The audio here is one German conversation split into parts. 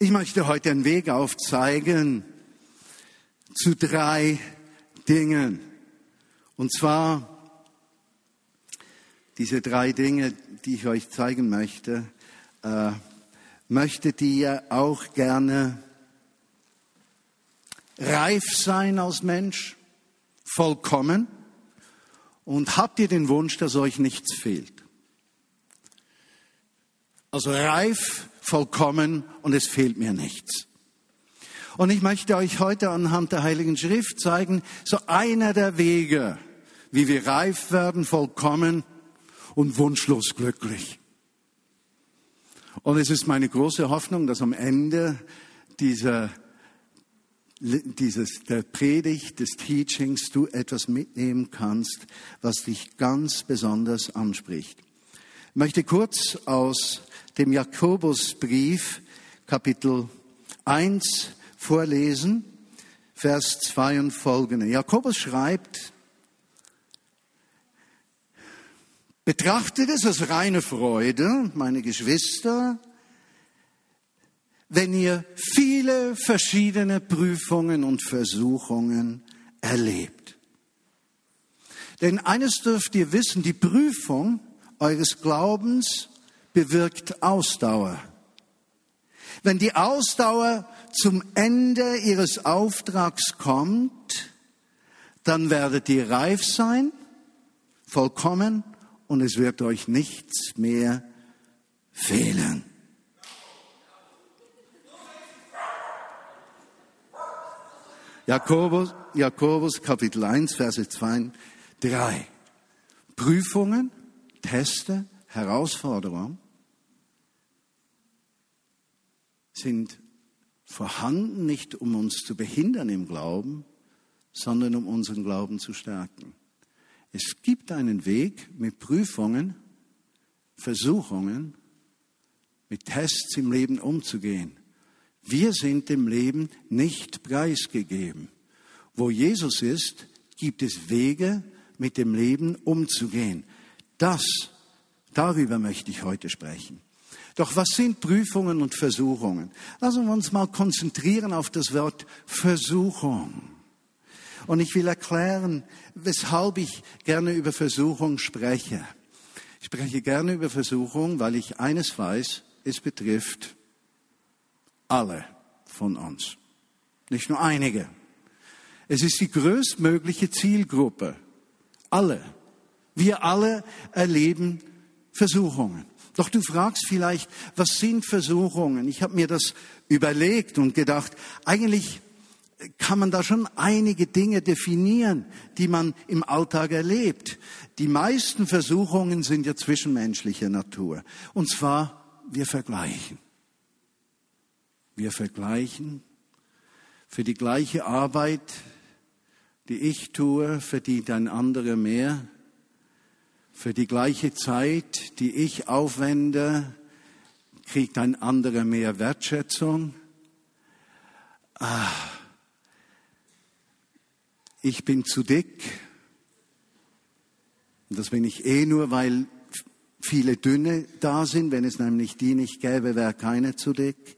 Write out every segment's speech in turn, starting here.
Ich möchte heute einen Weg aufzeigen zu drei Dingen. Und zwar diese drei Dinge, die ich euch zeigen möchte, äh, möchtet ihr auch gerne reif sein als Mensch, vollkommen? Und habt ihr den Wunsch, dass euch nichts fehlt? Also reif, vollkommen und es fehlt mir nichts. Und ich möchte euch heute anhand der Heiligen Schrift zeigen, so einer der Wege, wie wir reif werden, vollkommen und wunschlos glücklich. Und es ist meine große Hoffnung, dass am Ende dieser, dieses, der Predigt, des Teachings du etwas mitnehmen kannst, was dich ganz besonders anspricht. Möchte kurz aus dem Jakobusbrief Kapitel 1 vorlesen, Vers 2 und folgende. Jakobus schreibt, betrachtet es als reine Freude, meine Geschwister, wenn ihr viele verschiedene Prüfungen und Versuchungen erlebt. Denn eines dürft ihr wissen, die Prüfung eures Glaubens bewirkt Ausdauer. Wenn die Ausdauer zum Ende ihres Auftrags kommt, dann werdet ihr reif sein, vollkommen, und es wird euch nichts mehr fehlen. Jakobus, Jakobus Kapitel 1, Verse 2, 3. Prüfungen, Teste, Herausforderungen sind vorhanden nicht, um uns zu behindern im Glauben, sondern um unseren Glauben zu stärken. Es gibt einen Weg mit Prüfungen, Versuchungen, mit Tests im Leben umzugehen. Wir sind dem Leben nicht preisgegeben. Wo Jesus ist, gibt es Wege, mit dem Leben umzugehen. Das, darüber möchte ich heute sprechen. Doch was sind Prüfungen und Versuchungen? Lassen wir uns mal konzentrieren auf das Wort Versuchung. Und ich will erklären, weshalb ich gerne über Versuchung spreche. Ich spreche gerne über Versuchung, weil ich eines weiß, es betrifft alle von uns. Nicht nur einige. Es ist die größtmögliche Zielgruppe. Alle. Wir alle erleben Versuchungen. Doch du fragst vielleicht, was sind Versuchungen? Ich habe mir das überlegt und gedacht, eigentlich kann man da schon einige Dinge definieren, die man im Alltag erlebt. Die meisten Versuchungen sind ja zwischenmenschlicher Natur. Und zwar, wir vergleichen. Wir vergleichen. Für die gleiche Arbeit, die ich tue, verdient ein anderer mehr für die gleiche Zeit, die ich aufwende, kriegt ein anderer mehr Wertschätzung. Ah, ich bin zu dick. Und das bin ich eh nur, weil viele Dünne da sind. Wenn es nämlich die nicht gäbe, wäre keiner zu dick.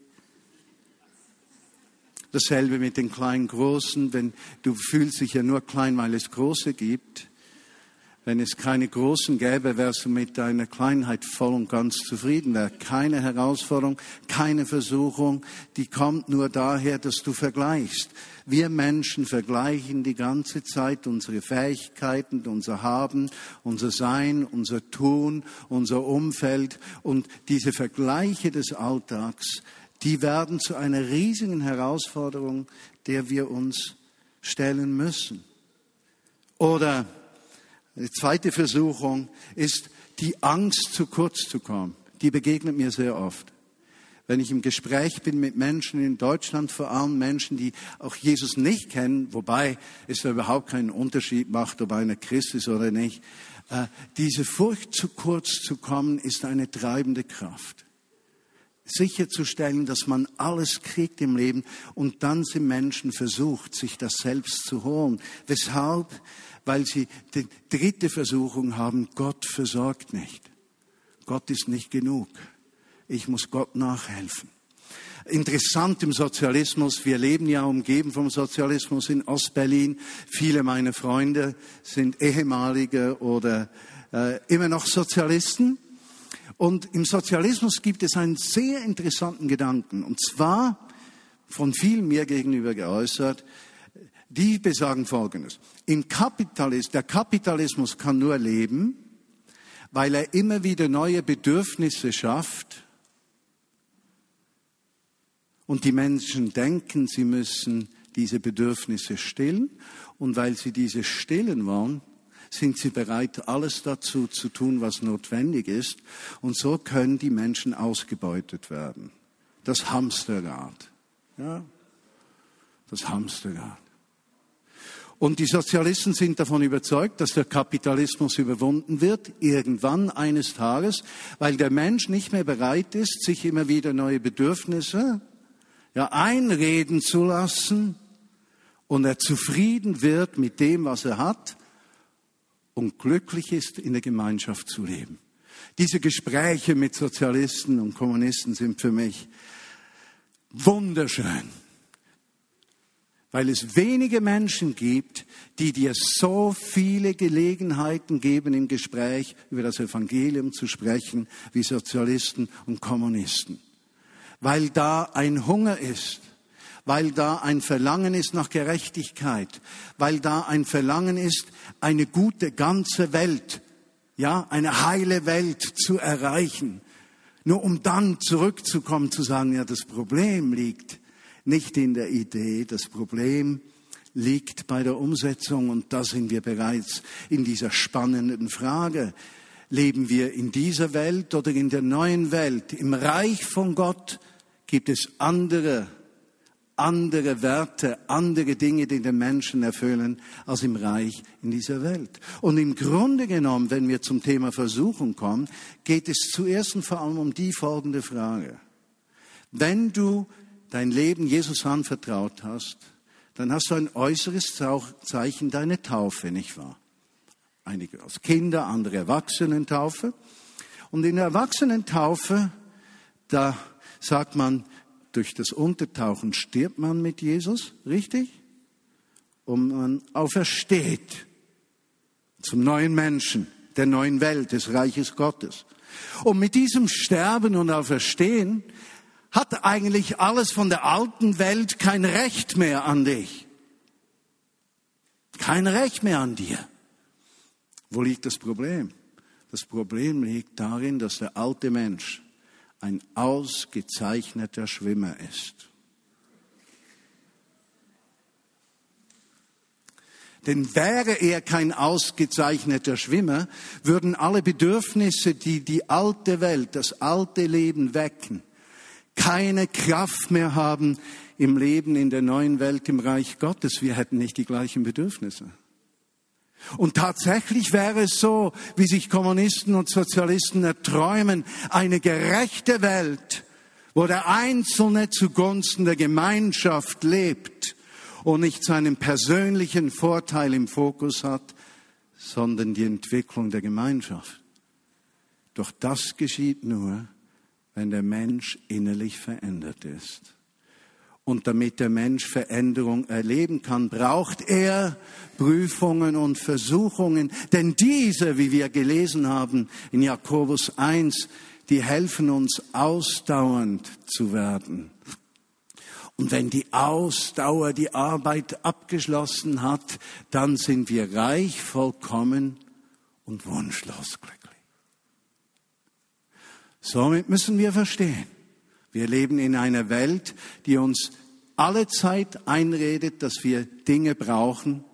Dasselbe mit den kleinen Großen. Wenn du fühlst dich ja nur klein, weil es Große gibt. Wenn es keine Großen gäbe, wärst du mit deiner Kleinheit voll und ganz zufrieden. Wäre keine Herausforderung, keine Versuchung, die kommt nur daher, dass du vergleichst. Wir Menschen vergleichen die ganze Zeit unsere Fähigkeiten, unser Haben, unser Sein, unser Tun, unser Umfeld und diese Vergleiche des Alltags, die werden zu einer riesigen Herausforderung, der wir uns stellen müssen. Oder die zweite Versuchung ist die Angst, zu kurz zu kommen. Die begegnet mir sehr oft. Wenn ich im Gespräch bin mit Menschen in Deutschland, vor allem Menschen, die auch Jesus nicht kennen, wobei es da überhaupt keinen Unterschied macht, ob einer Christ ist oder nicht, äh, diese Furcht, zu kurz zu kommen, ist eine treibende Kraft sicherzustellen, dass man alles kriegt im Leben und dann sind Menschen versucht, sich das selbst zu holen. Weshalb? Weil sie die dritte Versuchung haben, Gott versorgt nicht. Gott ist nicht genug. Ich muss Gott nachhelfen. Interessant im Sozialismus, wir leben ja umgeben vom Sozialismus in Ostberlin. Viele meiner Freunde sind ehemalige oder äh, immer noch Sozialisten. Und im Sozialismus gibt es einen sehr interessanten Gedanken, und zwar von vielen mir gegenüber geäußert, die besagen Folgendes. Im Kapitalismus, der Kapitalismus kann nur leben, weil er immer wieder neue Bedürfnisse schafft und die Menschen denken, sie müssen diese Bedürfnisse stillen und weil sie diese stillen wollen, sind sie bereit, alles dazu zu tun, was notwendig ist. Und so können die Menschen ausgebeutet werden. Das Hamsterrad. Ja? Das Hamsterrad. Und die Sozialisten sind davon überzeugt, dass der Kapitalismus überwunden wird, irgendwann eines Tages, weil der Mensch nicht mehr bereit ist, sich immer wieder neue Bedürfnisse ja, einreden zu lassen und er zufrieden wird mit dem, was er hat und glücklich ist, in der Gemeinschaft zu leben. Diese Gespräche mit Sozialisten und Kommunisten sind für mich wunderschön weil es wenige Menschen gibt, die dir so viele Gelegenheiten geben, im Gespräch über das Evangelium zu sprechen, wie Sozialisten und Kommunisten. Weil da ein Hunger ist, weil da ein Verlangen ist nach Gerechtigkeit, weil da ein Verlangen ist, eine gute ganze Welt, ja, eine heile Welt zu erreichen. Nur um dann zurückzukommen, zu sagen, ja, das Problem liegt nicht in der Idee. Das Problem liegt bei der Umsetzung und da sind wir bereits in dieser spannenden Frage. Leben wir in dieser Welt oder in der neuen Welt? Im Reich von Gott gibt es andere, andere Werte, andere Dinge, die den Menschen erfüllen, als im Reich in dieser Welt. Und im Grunde genommen, wenn wir zum Thema Versuchung kommen, geht es zuerst und vor allem um die folgende Frage. Wenn du dein Leben Jesus anvertraut hast, dann hast du ein äußeres Zeichen deine Taufe, nicht wahr? Einige als Kinder, andere Erwachsenentaufe. Und in der Erwachsenentaufe, da sagt man, durch das Untertauchen stirbt man mit Jesus, richtig? Und man aufersteht zum neuen Menschen, der neuen Welt, des Reiches Gottes. Und mit diesem Sterben und Auferstehen hat eigentlich alles von der alten Welt kein Recht mehr an dich. Kein Recht mehr an dir. Wo liegt das Problem? Das Problem liegt darin, dass der alte Mensch ein ausgezeichneter Schwimmer ist. Denn wäre er kein ausgezeichneter Schwimmer, würden alle Bedürfnisse, die die alte Welt, das alte Leben wecken, keine Kraft mehr haben im Leben in der neuen Welt im Reich Gottes. Wir hätten nicht die gleichen Bedürfnisse. Und tatsächlich wäre es so, wie sich Kommunisten und Sozialisten erträumen, eine gerechte Welt, wo der Einzelne zugunsten der Gemeinschaft lebt und nicht seinen persönlichen Vorteil im Fokus hat, sondern die Entwicklung der Gemeinschaft. Doch das geschieht nur, wenn der Mensch innerlich verändert ist. Und damit der Mensch Veränderung erleben kann, braucht er Prüfungen und Versuchungen. Denn diese, wie wir gelesen haben in Jakobus 1, die helfen uns ausdauernd zu werden. Und wenn die Ausdauer die Arbeit abgeschlossen hat, dann sind wir reich, vollkommen und wunschlos glücklich. Somit müssen wir verstehen, wir leben in einer Welt, die uns alle Zeit einredet, dass wir Dinge brauchen,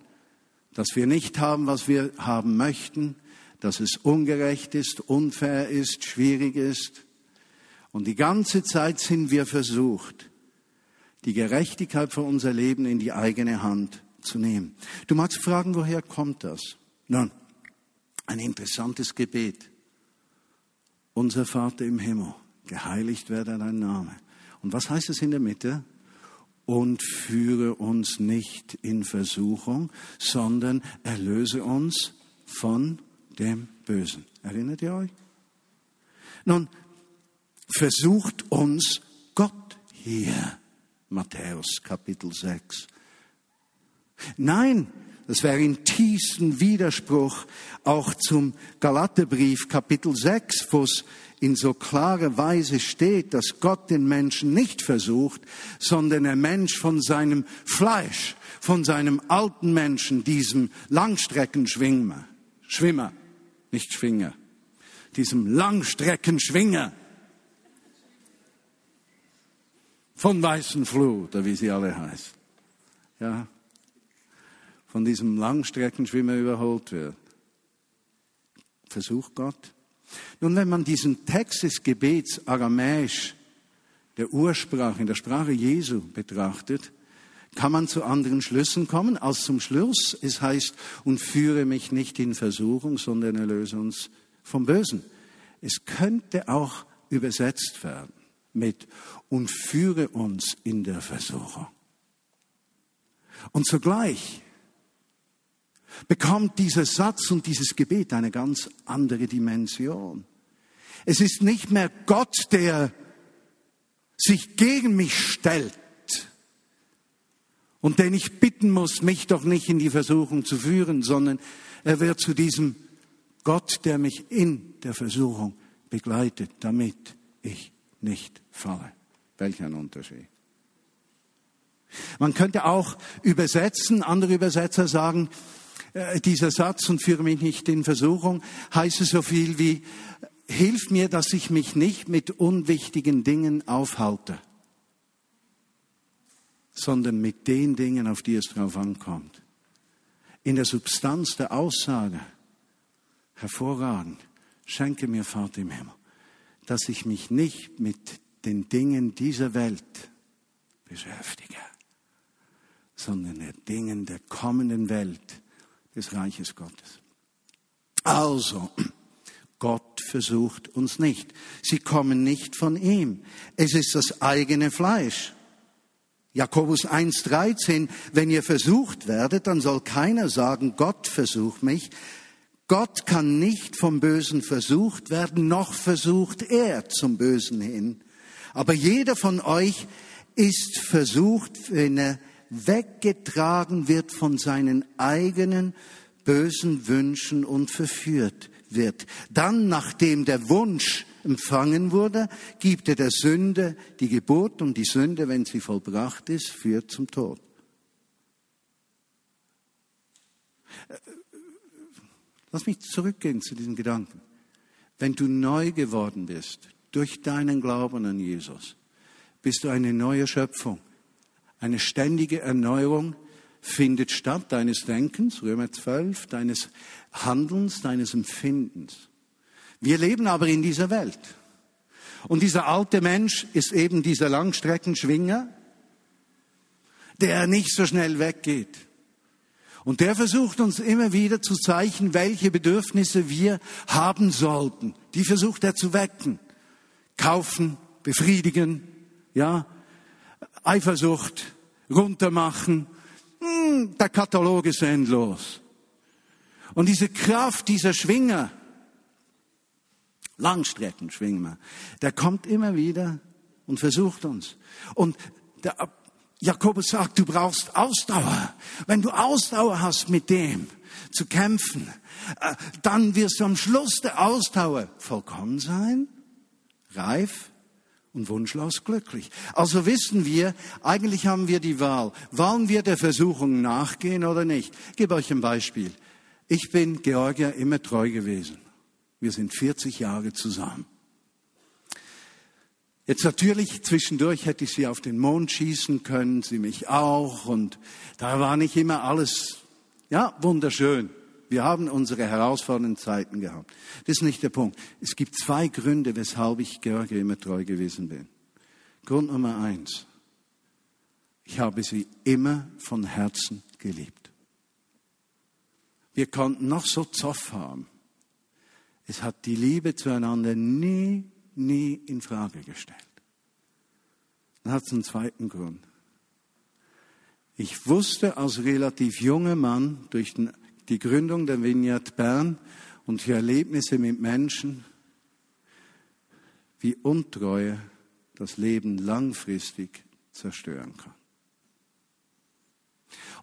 dass wir nicht haben, was wir haben möchten, dass es ungerecht ist, unfair ist, schwierig ist. Und die ganze Zeit sind wir versucht, die Gerechtigkeit für unser Leben in die eigene Hand zu nehmen. Du magst fragen, woher kommt das? Nun, ein interessantes Gebet. Unser Vater im Himmel, geheiligt werde dein Name. Und was heißt es in der Mitte? Und führe uns nicht in Versuchung, sondern erlöse uns von dem Bösen. Erinnert ihr euch? Nun, versucht uns Gott hier, Matthäus Kapitel 6. Nein, das wäre in tiefsten Widerspruch auch zum Galaterbrief Kapitel 6, wo es in so klarer Weise steht, dass Gott den Menschen nicht versucht, sondern der Mensch von seinem Fleisch, von seinem alten Menschen, diesem Langstreckenschwimmer, Schwimmer, nicht Schwinger, diesem Langstreckenschwinger von Weißen Flut, oder wie sie alle heißen. Ja, von diesem Langstreckenschwimmer überholt wird. Versucht Gott. Nun, wenn man diesen Text des Gebets aramäisch, der Ursprache, in der Sprache Jesu betrachtet, kann man zu anderen Schlüssen kommen als zum Schluss. Es heißt, und führe mich nicht in Versuchung, sondern erlöse uns vom Bösen. Es könnte auch übersetzt werden mit, und führe uns in der Versuchung. Und zugleich bekommt dieser Satz und dieses Gebet eine ganz andere Dimension. Es ist nicht mehr Gott, der sich gegen mich stellt und den ich bitten muss, mich doch nicht in die Versuchung zu führen, sondern er wird zu diesem Gott, der mich in der Versuchung begleitet, damit ich nicht falle. Welch ein Unterschied. Man könnte auch übersetzen, andere Übersetzer sagen, äh, dieser Satz und führe mich nicht in Versuchung, heißt so viel wie, hilf mir, dass ich mich nicht mit unwichtigen Dingen aufhalte, sondern mit den Dingen, auf die es drauf ankommt. In der Substanz der Aussage, hervorragend, schenke mir, Vater im Himmel, dass ich mich nicht mit den Dingen dieser Welt beschäftige, sondern den Dingen der kommenden Welt, des Reiches Gottes. Also, Gott versucht uns nicht. Sie kommen nicht von ihm. Es ist das eigene Fleisch. Jakobus 1.13, wenn ihr versucht werdet, dann soll keiner sagen, Gott versucht mich. Gott kann nicht vom Bösen versucht werden, noch versucht er zum Bösen hin. Aber jeder von euch ist versucht, wenn er weggetragen wird von seinen eigenen bösen Wünschen und verführt wird. Dann, nachdem der Wunsch empfangen wurde, gibt er der Sünde die Geburt und die Sünde, wenn sie vollbracht ist, führt zum Tod. Lass mich zurückgehen zu diesen Gedanken. Wenn du neu geworden bist durch deinen Glauben an Jesus, bist du eine neue Schöpfung. Eine ständige Erneuerung findet statt deines Denkens, Römer 12, deines Handelns, deines Empfindens. Wir leben aber in dieser Welt. Und dieser alte Mensch ist eben dieser Langstreckenschwinger, der nicht so schnell weggeht. Und der versucht uns immer wieder zu zeichnen, welche Bedürfnisse wir haben sollten. Die versucht er zu wecken. Kaufen, befriedigen, ja, Eifersucht runtermachen. Hm, der Katalog ist endlos. Und diese Kraft dieser Schwinger, Langstreckenschwinger, der kommt immer wieder und versucht uns. Und der Jakobus sagt, du brauchst Ausdauer. Wenn du Ausdauer hast mit dem zu kämpfen, äh, dann wirst du am Schluss der Ausdauer vollkommen sein, reif, und wunschlos glücklich. Also wissen wir, eigentlich haben wir die Wahl. Wollen wir der Versuchung nachgehen oder nicht? Ich gebe euch ein Beispiel. Ich bin Georgia immer treu gewesen. Wir sind 40 Jahre zusammen. Jetzt natürlich zwischendurch hätte ich sie auf den Mond schießen können, sie mich auch und da war nicht immer alles, ja, wunderschön. Wir haben unsere herausfordernden Zeiten gehabt. Das ist nicht der Punkt. Es gibt zwei Gründe, weshalb ich George immer treu gewesen bin. Grund Nummer eins. Ich habe sie immer von Herzen geliebt. Wir konnten noch so Zoff haben. Es hat die Liebe zueinander nie, nie in Frage gestellt. Dann hat es einen zweiten Grund. Ich wusste als relativ junger Mann durch den die Gründung der Vineyard Bern und die Erlebnisse mit Menschen, wie Untreue das Leben langfristig zerstören kann.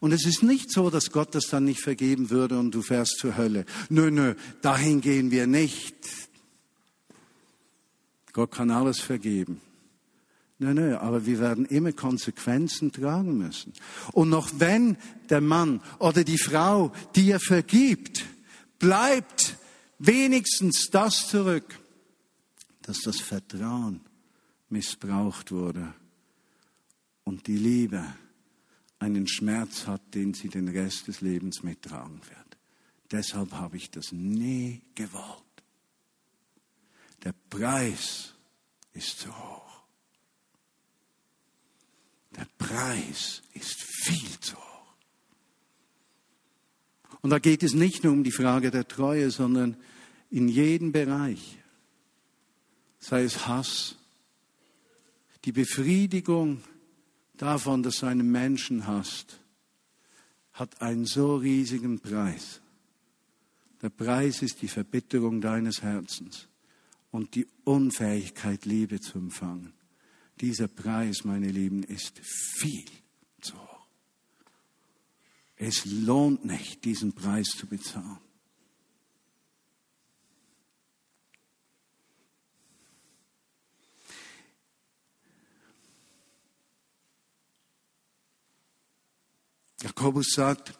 Und es ist nicht so, dass Gott das dann nicht vergeben würde und du fährst zur Hölle. Nö, nö, dahin gehen wir nicht. Gott kann alles vergeben. Nö, nö, aber wir werden immer Konsequenzen tragen müssen. Und noch wenn der Mann oder die Frau dir vergibt, bleibt wenigstens das zurück, dass das Vertrauen missbraucht wurde und die Liebe einen Schmerz hat, den sie den Rest des Lebens mittragen wird. Deshalb habe ich das nie gewollt. Der Preis ist zu hoch. Der Preis ist viel zu hoch. Und da geht es nicht nur um die Frage der Treue, sondern in jedem Bereich, sei es Hass, die Befriedigung davon, dass du einen Menschen hast, hat einen so riesigen Preis. Der Preis ist die Verbitterung deines Herzens und die Unfähigkeit, Liebe zu empfangen. Dieser Preis, meine Lieben, ist viel zu hoch. Es lohnt nicht, diesen Preis zu bezahlen. Jakobus sagt,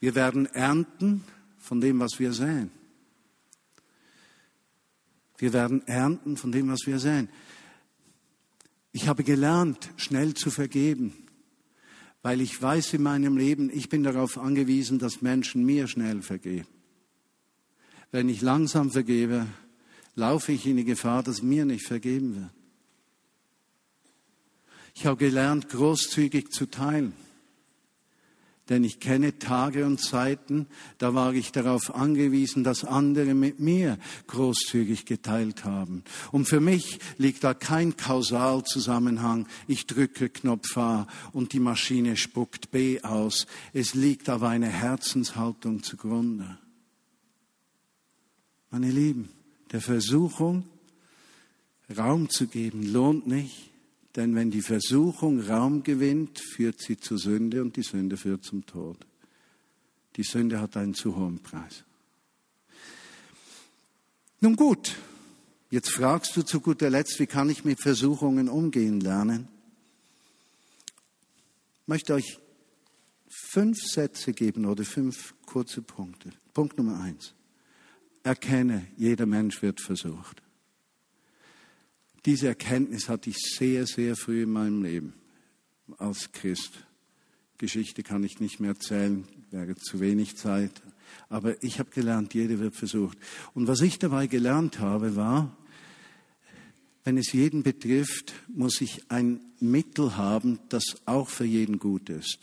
wir werden ernten von dem, was wir säen. Wir werden ernten von dem, was wir säen. Ich habe gelernt, schnell zu vergeben, weil ich weiß in meinem Leben, ich bin darauf angewiesen, dass Menschen mir schnell vergeben. Wenn ich langsam vergebe, laufe ich in die Gefahr, dass mir nicht vergeben wird. Ich habe gelernt, großzügig zu teilen. Denn ich kenne Tage und Zeiten, da war ich darauf angewiesen, dass andere mit mir großzügig geteilt haben. Und für mich liegt da kein Kausalzusammenhang. Ich drücke Knopf A und die Maschine spuckt B aus. Es liegt aber eine Herzenshaltung zugrunde. Meine Lieben, der Versuchung, Raum zu geben, lohnt nicht. Denn wenn die Versuchung Raum gewinnt, führt sie zur Sünde und die Sünde führt zum Tod. Die Sünde hat einen zu hohen Preis. Nun gut, jetzt fragst du zu guter Letzt, wie kann ich mit Versuchungen umgehen lernen? Ich möchte euch fünf Sätze geben oder fünf kurze Punkte. Punkt Nummer eins. Erkenne, jeder Mensch wird versucht. Diese Erkenntnis hatte ich sehr, sehr früh in meinem Leben als Christ. Geschichte kann ich nicht mehr erzählen, wäre zu wenig Zeit. Aber ich habe gelernt, jeder wird versucht. Und was ich dabei gelernt habe, war, wenn es jeden betrifft, muss ich ein Mittel haben, das auch für jeden gut ist.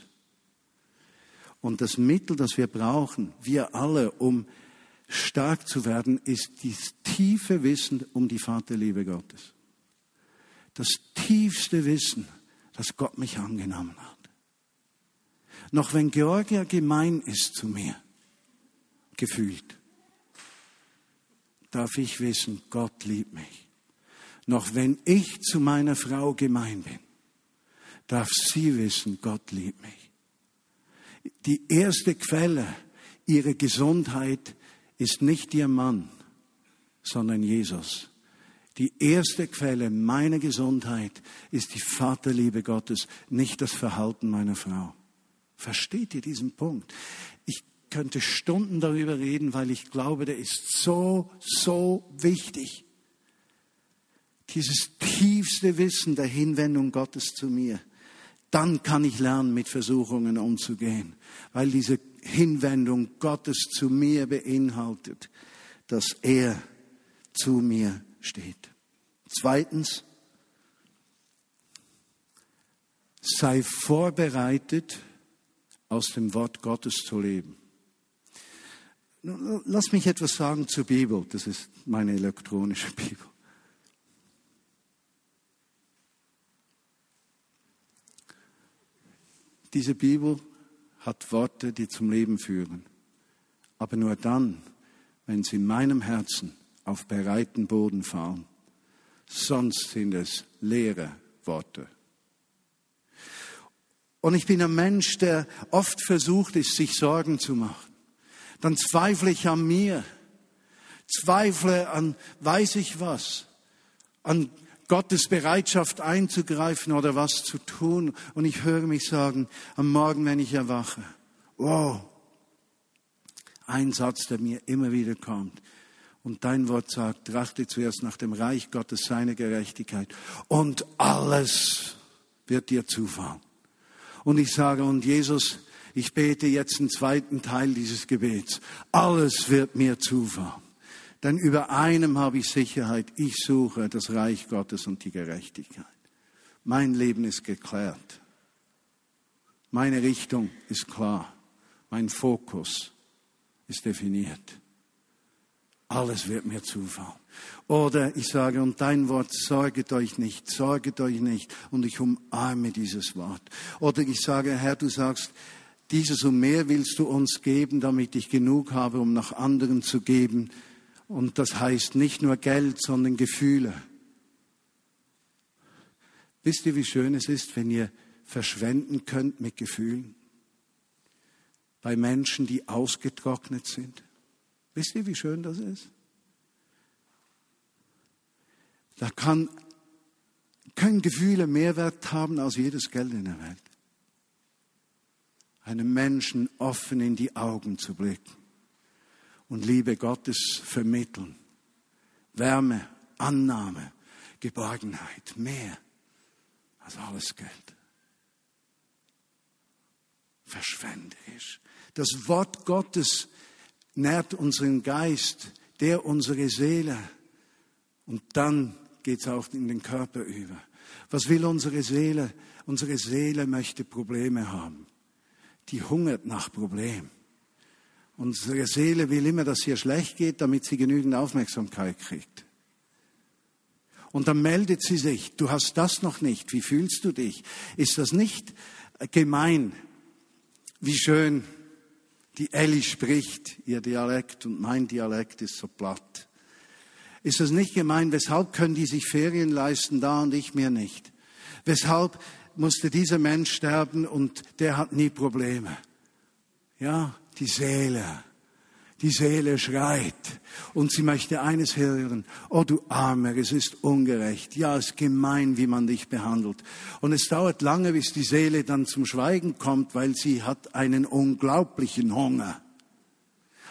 Und das Mittel, das wir brauchen, wir alle, um stark zu werden, ist das tiefe Wissen um die Vaterliebe Gottes das tiefste Wissen, dass Gott mich angenommen hat. Noch wenn Georgia gemein ist zu mir, gefühlt, darf ich wissen, Gott liebt mich. Noch wenn ich zu meiner Frau gemein bin, darf sie wissen, Gott liebt mich. Die erste Quelle ihrer Gesundheit ist nicht ihr Mann, sondern Jesus. Die erste Quelle meiner Gesundheit ist die Vaterliebe Gottes, nicht das Verhalten meiner Frau. Versteht ihr diesen Punkt? Ich könnte Stunden darüber reden, weil ich glaube, der ist so, so wichtig. Dieses tiefste Wissen der Hinwendung Gottes zu mir. Dann kann ich lernen, mit Versuchungen umzugehen, weil diese Hinwendung Gottes zu mir beinhaltet, dass er zu mir steht. Zweitens, sei vorbereitet, aus dem Wort Gottes zu leben. Lass mich etwas sagen zur Bibel. Das ist meine elektronische Bibel. Diese Bibel hat Worte, die zum Leben führen. Aber nur dann, wenn sie in meinem Herzen auf bereiten Boden fallen, sonst sind es leere Worte. Und ich bin ein Mensch, der oft versucht ist, sich Sorgen zu machen. Dann zweifle ich an mir, zweifle an weiß ich was, an Gottes Bereitschaft einzugreifen oder was zu tun. Und ich höre mich sagen, am Morgen, wenn ich erwache, wow, ein Satz, der mir immer wieder kommt. Und dein Wort sagt, trachte zuerst nach dem Reich Gottes, seine Gerechtigkeit. Und alles wird dir zufallen. Und ich sage, und Jesus, ich bete jetzt einen zweiten Teil dieses Gebets. Alles wird mir zufallen. Denn über einem habe ich Sicherheit. Ich suche das Reich Gottes und die Gerechtigkeit. Mein Leben ist geklärt. Meine Richtung ist klar. Mein Fokus ist definiert. Alles wird mir zufallen. Oder ich sage, und dein Wort, sorget euch nicht, sorget euch nicht, und ich umarme dieses Wort. Oder ich sage, Herr, du sagst, dieses und mehr willst du uns geben, damit ich genug habe, um nach anderen zu geben. Und das heißt nicht nur Geld, sondern Gefühle. Wisst ihr, wie schön es ist, wenn ihr verschwenden könnt mit Gefühlen? Bei Menschen, die ausgetrocknet sind. Wisst ihr, wie schön das ist? Da kann, können Gefühle mehr Wert haben als jedes Geld in der Welt. Einem Menschen offen in die Augen zu blicken und Liebe Gottes vermitteln. Wärme, Annahme, Geborgenheit, mehr als alles Geld. Verschwenderisch. Das Wort Gottes nährt unseren Geist, der unsere Seele. Und dann geht es auch in den Körper über. Was will unsere Seele? Unsere Seele möchte Probleme haben. Die hungert nach Problemen. Unsere Seele will immer, dass es ihr schlecht geht, damit sie genügend Aufmerksamkeit kriegt. Und dann meldet sie sich, du hast das noch nicht, wie fühlst du dich? Ist das nicht gemein? Wie schön die Elli spricht, ihr Dialekt und mein Dialekt ist so platt. Ist das nicht gemein? Weshalb können die sich Ferien leisten, da und ich mir nicht? Weshalb musste dieser Mensch sterben und der hat nie Probleme? Ja, die Seele. Die Seele schreit und sie möchte eines hören. Oh du Armer, es ist ungerecht. Ja, es ist gemein, wie man dich behandelt. Und es dauert lange, bis die Seele dann zum Schweigen kommt, weil sie hat einen unglaublichen Hunger.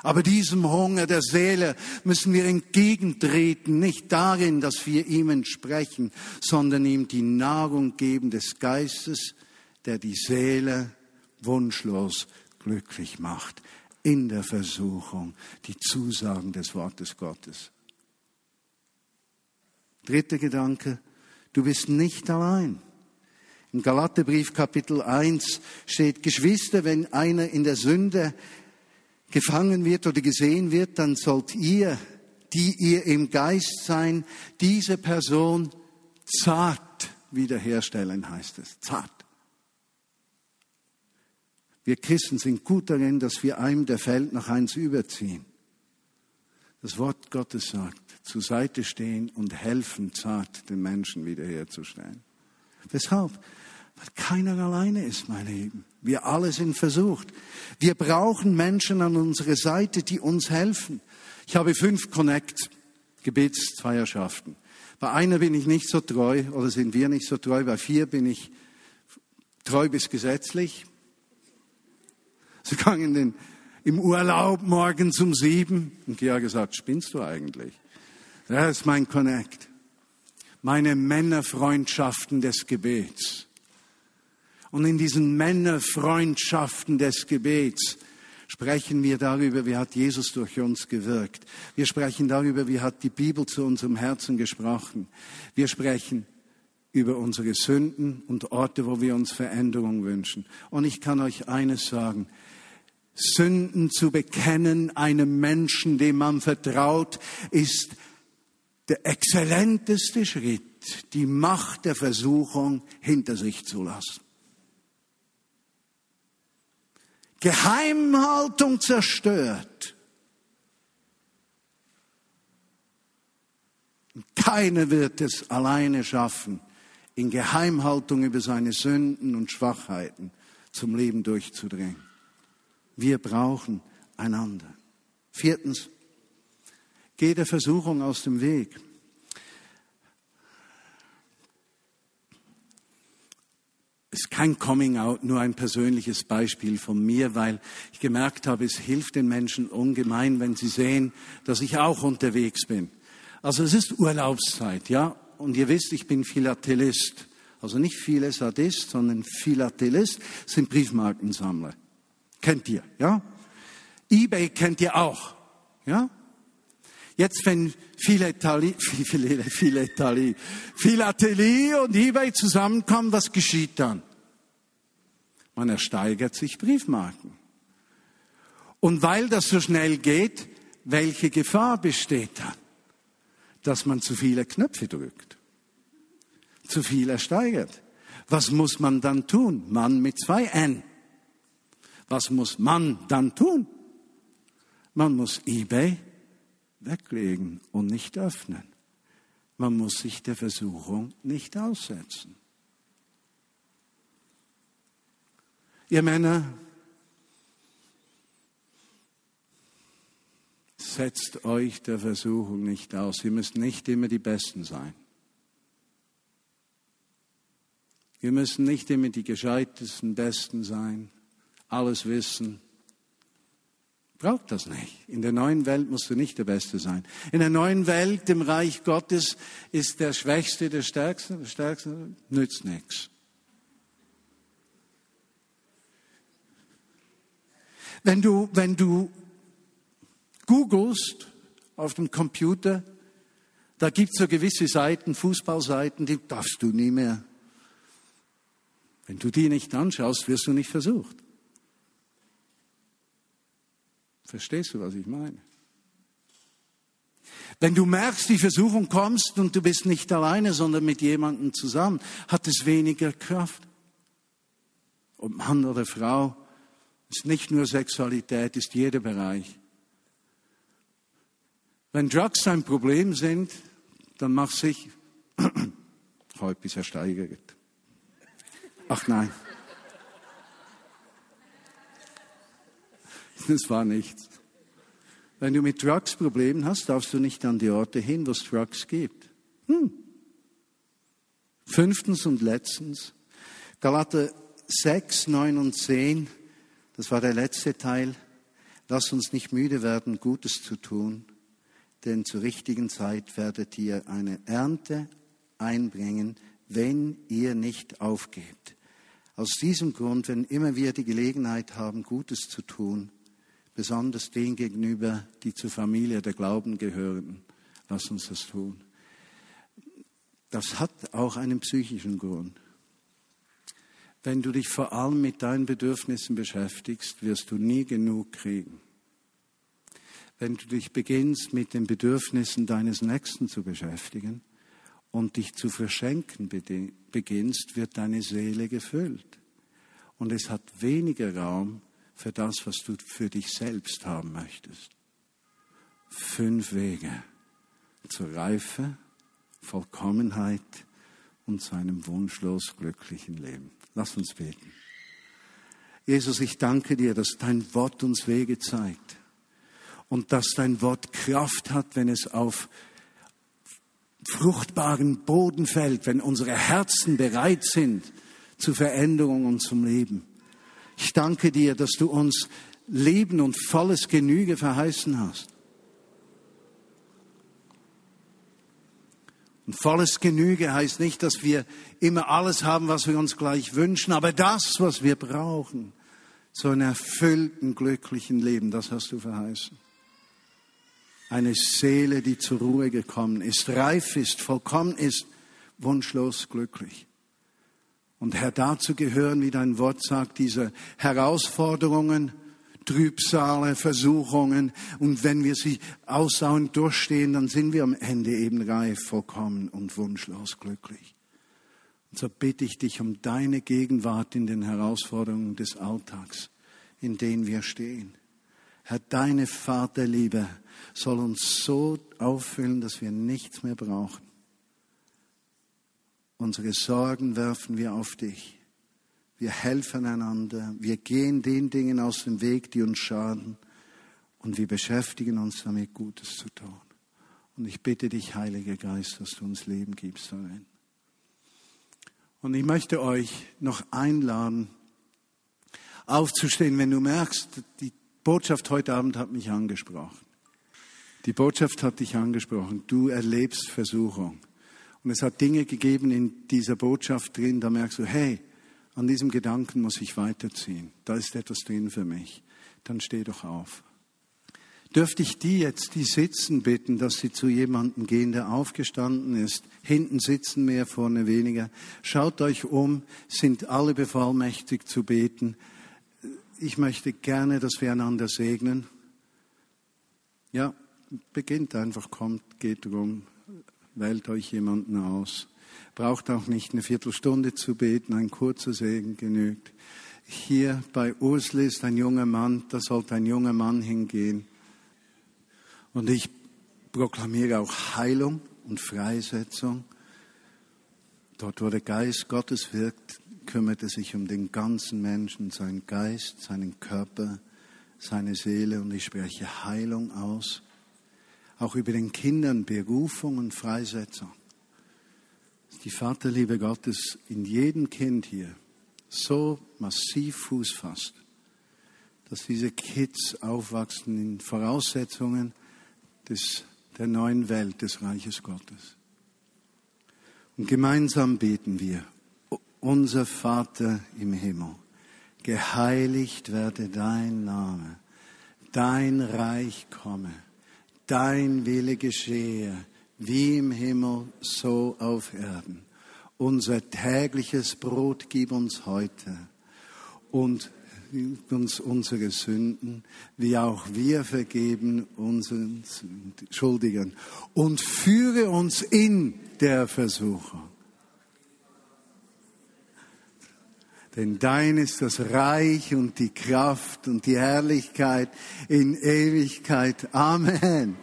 Aber diesem Hunger der Seele müssen wir entgegentreten, nicht darin, dass wir ihm entsprechen, sondern ihm die Nahrung geben des Geistes, der die Seele wunschlos glücklich macht in der Versuchung, die Zusagen des Wortes Gottes. Dritter Gedanke, du bist nicht allein. Im Galaterbrief Kapitel 1 steht, Geschwister, wenn einer in der Sünde gefangen wird oder gesehen wird, dann sollt ihr, die ihr im Geist sein, diese Person zart wiederherstellen, heißt es. Zart. Wir Christen sind gut darin, dass wir einem, der fällt, noch eins überziehen. Das Wort Gottes sagt, zur Seite stehen und helfen, zart den Menschen wiederherzustellen. Weshalb? Weil keiner alleine ist, meine Lieben. Wir alle sind versucht. Wir brauchen Menschen an unserer Seite, die uns helfen. Ich habe fünf Connect Gebetszweierschaften. Bei einer bin ich nicht so treu oder sind wir nicht so treu. Bei vier bin ich treu bis gesetzlich. Sie gingen den, im Urlaub morgens um sieben. Und Georg gesagt, spinnst du eigentlich? Das ist mein Connect. Meine Männerfreundschaften des Gebets. Und in diesen Männerfreundschaften des Gebets sprechen wir darüber, wie hat Jesus durch uns gewirkt. Wir sprechen darüber, wie hat die Bibel zu unserem Herzen gesprochen. Wir sprechen über unsere Sünden und Orte, wo wir uns Veränderung wünschen. Und ich kann euch eines sagen, Sünden zu bekennen einem Menschen, dem man vertraut, ist der exzellenteste Schritt, die Macht der Versuchung hinter sich zu lassen. Geheimhaltung zerstört. Keiner wird es alleine schaffen, in Geheimhaltung über seine Sünden und Schwachheiten zum Leben durchzudringen. Wir brauchen einander. Viertens, geh der Versuchung aus dem Weg. ist kein Coming Out, nur ein persönliches Beispiel von mir, weil ich gemerkt habe, es hilft den Menschen ungemein, wenn sie sehen, dass ich auch unterwegs bin. Also es ist Urlaubszeit, ja, und ihr wisst, ich bin Philatelist. Also nicht viele Sadist, sondern Philatelist sind Briefmarkensammler. Kennt ihr, ja? eBay kennt ihr auch, ja? Jetzt, wenn Philateli, Philateli, Philatelie und eBay zusammenkommen, was geschieht dann? Man ersteigert sich Briefmarken. Und weil das so schnell geht, welche Gefahr besteht dann? Dass man zu viele Knöpfe drückt, zu viel ersteigert. Was muss man dann tun? Mann mit zwei N. Was muss man dann tun? Man muss eBay weglegen und nicht öffnen. Man muss sich der Versuchung nicht aussetzen. Ihr Männer, setzt euch der Versuchung nicht aus. Ihr müsst nicht immer die Besten sein. Wir müssen nicht immer die gescheitesten, besten sein, alles wissen. Braucht das nicht. In der neuen Welt musst du nicht der Beste sein. In der neuen Welt, im Reich Gottes, ist der Schwächste der Stärkste. Der Stärkste nützt nichts. Wenn du, wenn du googelst auf dem Computer, da gibt es so gewisse Seiten, Fußballseiten, die darfst du nie mehr. Wenn du die nicht anschaust, wirst du nicht versucht. Verstehst du, was ich meine? Wenn du merkst, die Versuchung kommst und du bist nicht alleine, sondern mit jemandem zusammen, hat es weniger Kraft. Ob Mann oder Frau, ist nicht nur Sexualität, ist jeder Bereich. Wenn Drugs ein Problem sind, dann mach sich, heute bisher steigert. Ach nein. Das war nichts. Wenn du mit Drugs Probleme hast, darfst du nicht an die Orte hin, wo es Drugs gibt. Hm. Fünftens und letztens, Galater 6, 9 und 10, das war der letzte Teil. Lass uns nicht müde werden, Gutes zu tun, denn zur richtigen Zeit werdet ihr eine Ernte einbringen, wenn ihr nicht aufgebt. Aus diesem Grund, wenn immer wir die Gelegenheit haben, Gutes zu tun, besonders denen gegenüber, die zur Familie der Glauben gehören. Lass uns das tun. Das hat auch einen psychischen Grund. Wenn du dich vor allem mit deinen Bedürfnissen beschäftigst, wirst du nie genug kriegen. Wenn du dich beginnst, mit den Bedürfnissen deines Nächsten zu beschäftigen und dich zu verschenken beginnst, wird deine Seele gefüllt. Und es hat weniger Raum für das, was du für dich selbst haben möchtest. Fünf Wege zur Reife, Vollkommenheit und zu einem wunschlos glücklichen Leben. Lass uns beten. Jesus, ich danke dir, dass dein Wort uns Wege zeigt und dass dein Wort Kraft hat, wenn es auf fruchtbaren Boden fällt, wenn unsere Herzen bereit sind zu Veränderung und zum Leben. Ich danke dir, dass du uns Leben und volles Genüge verheißen hast. Und volles Genüge heißt nicht, dass wir immer alles haben, was wir uns gleich wünschen, aber das, was wir brauchen, so einen erfüllten, glücklichen Leben, das hast du verheißen. Eine Seele, die zur Ruhe gekommen ist, reif ist, vollkommen ist, wunschlos glücklich. Und Herr, dazu gehören, wie dein Wort sagt, diese Herausforderungen, Trübsale, Versuchungen. Und wenn wir sie ausdauernd durchstehen, dann sind wir am Ende eben reif, vollkommen und wunschlos glücklich. Und so bitte ich dich um deine Gegenwart in den Herausforderungen des Alltags, in denen wir stehen. Herr, deine Vaterliebe soll uns so auffüllen, dass wir nichts mehr brauchen Unsere Sorgen werfen wir auf dich. Wir helfen einander. Wir gehen den Dingen aus dem Weg, die uns schaden. Und wir beschäftigen uns damit, Gutes zu tun. Und ich bitte dich, Heiliger Geist, dass du uns Leben gibst darin. Und ich möchte euch noch einladen, aufzustehen, wenn du merkst, die Botschaft heute Abend hat mich angesprochen. Die Botschaft hat dich angesprochen. Du erlebst Versuchung. Und es hat Dinge gegeben in dieser Botschaft drin, da merkst du, hey, an diesem Gedanken muss ich weiterziehen. Da ist etwas drin für mich. Dann steh doch auf. Dürfte ich die jetzt, die sitzen, bitten, dass sie zu jemandem gehen, der aufgestanden ist? Hinten sitzen mehr, vorne weniger. Schaut euch um, sind alle bevollmächtigt zu beten. Ich möchte gerne, dass wir einander segnen. Ja, beginnt einfach, kommt, geht rum, wählt euch jemanden aus. Braucht auch nicht eine Viertelstunde zu beten, ein kurzer Segen genügt. Hier bei Ursel ist ein junger Mann, da sollte ein junger Mann hingehen. Und ich proklamiere auch Heilung und Freisetzung. Dort, wo der Geist Gottes wirkt, kümmert er sich um den ganzen Menschen, seinen Geist, seinen Körper, seine Seele und ich spreche Heilung aus auch über den Kindern Berufung und Freisetzung. Die Vaterliebe Gottes in jedem Kind hier so massiv Fuß fasst, dass diese Kids aufwachsen in Voraussetzungen des, der neuen Welt des Reiches Gottes. Und gemeinsam beten wir, unser Vater im Himmel, geheiligt werde dein Name, dein Reich komme dein Wille geschehe, wie im Himmel, so auf Erden. Unser tägliches Brot gib uns heute und uns unsere Sünden, wie auch wir vergeben unseren Schuldigen. Und führe uns in der Versuchung. Denn dein ist das Reich und die Kraft und die Herrlichkeit in Ewigkeit. Amen.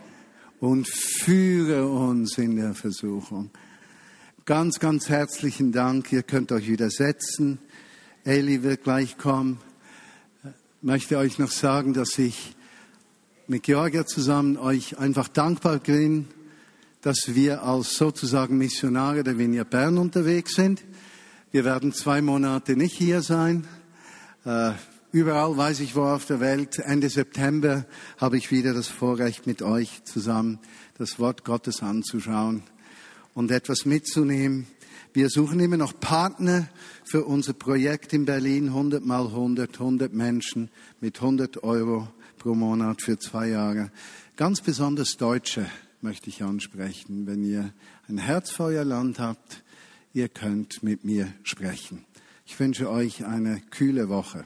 Und führe uns in der Versuchung. Ganz, ganz herzlichen Dank. Ihr könnt euch wieder setzen. Eli wird gleich kommen. Ich möchte euch noch sagen, dass ich mit Georgia zusammen euch einfach dankbar bin, dass wir als sozusagen Missionare der Vineyard Bern unterwegs sind. Wir werden zwei Monate nicht hier sein. Äh, überall weiß ich wo auf der Welt. Ende September habe ich wieder das Vorrecht, mit euch zusammen das Wort Gottes anzuschauen und etwas mitzunehmen. Wir suchen immer noch Partner für unser Projekt in Berlin. 100 mal 100, 100 Menschen mit 100 Euro pro Monat für zwei Jahre. Ganz besonders Deutsche möchte ich ansprechen. Wenn ihr ein Herz für euer Land habt, ihr könnt mit mir sprechen. Ich wünsche euch eine kühle Woche.